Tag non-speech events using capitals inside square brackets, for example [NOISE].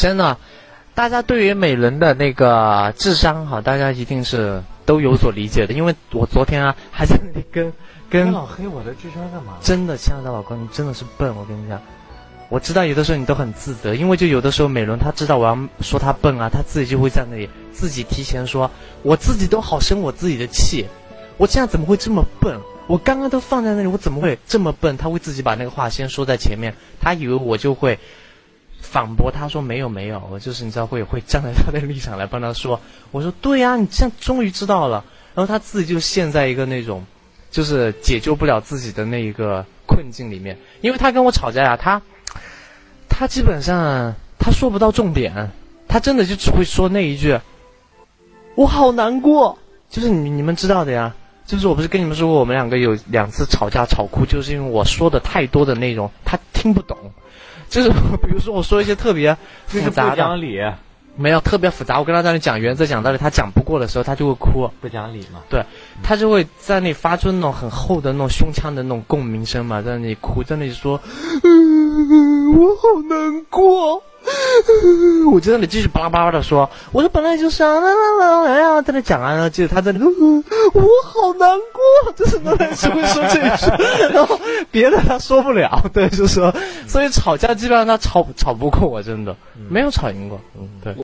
真的，大家对于美伦的那个智商哈，大家一定是都有所理解的。因为我昨天啊，还在那里跟你跟老黑我的智商干嘛？真的，亲爱的老公，你真的是笨。我跟你讲，我知道有的时候你都很自责，因为就有的时候美伦她知道我要说她笨啊，她自己就会在那里自己提前说，我自己都好生我自己的气，我这样怎么会这么笨？我刚刚都放在那里，我怎么会这么笨？她会自己把那个话先说在前面，她以为我就会反驳他说没有没有，我就是你知道会会站在他的立场来帮他说。我说对呀、你这样终于知道了，然后他自己就陷在一个那种。就是解救不了自己的那一个困境里面，因为他跟我吵架呀、他他基本上他说不到重点，他真的就只会说那一句，我好难过，就是你你们知道的呀，就是我不是跟你们说过，我们两个有两次吵架吵哭，就是因为我说的太多的内容他听不懂，就是比如说我说一些特别复杂的，讲理，没有特别复杂，我跟他在那里讲原则讲道理，他讲不过的时候他就会哭。不讲理嘛。对，他就会在那里发出那种很厚的那种胸腔的那种共鸣声嘛，在那里哭，在那里说，嗯，[LAUGHS] 我好难过。嗯 [LAUGHS] 我就在那里继续巴拉巴拉的说，我说本来就是啊，啦啦啦啦呀，在那讲啊，然后接着他在那里，嗯 [LAUGHS] 我好难过，就是那里只会说这一句，然后别的他说不了，对，就说，所以吵架基本上他吵吵不过我，真的没有吵赢过，嗯，对。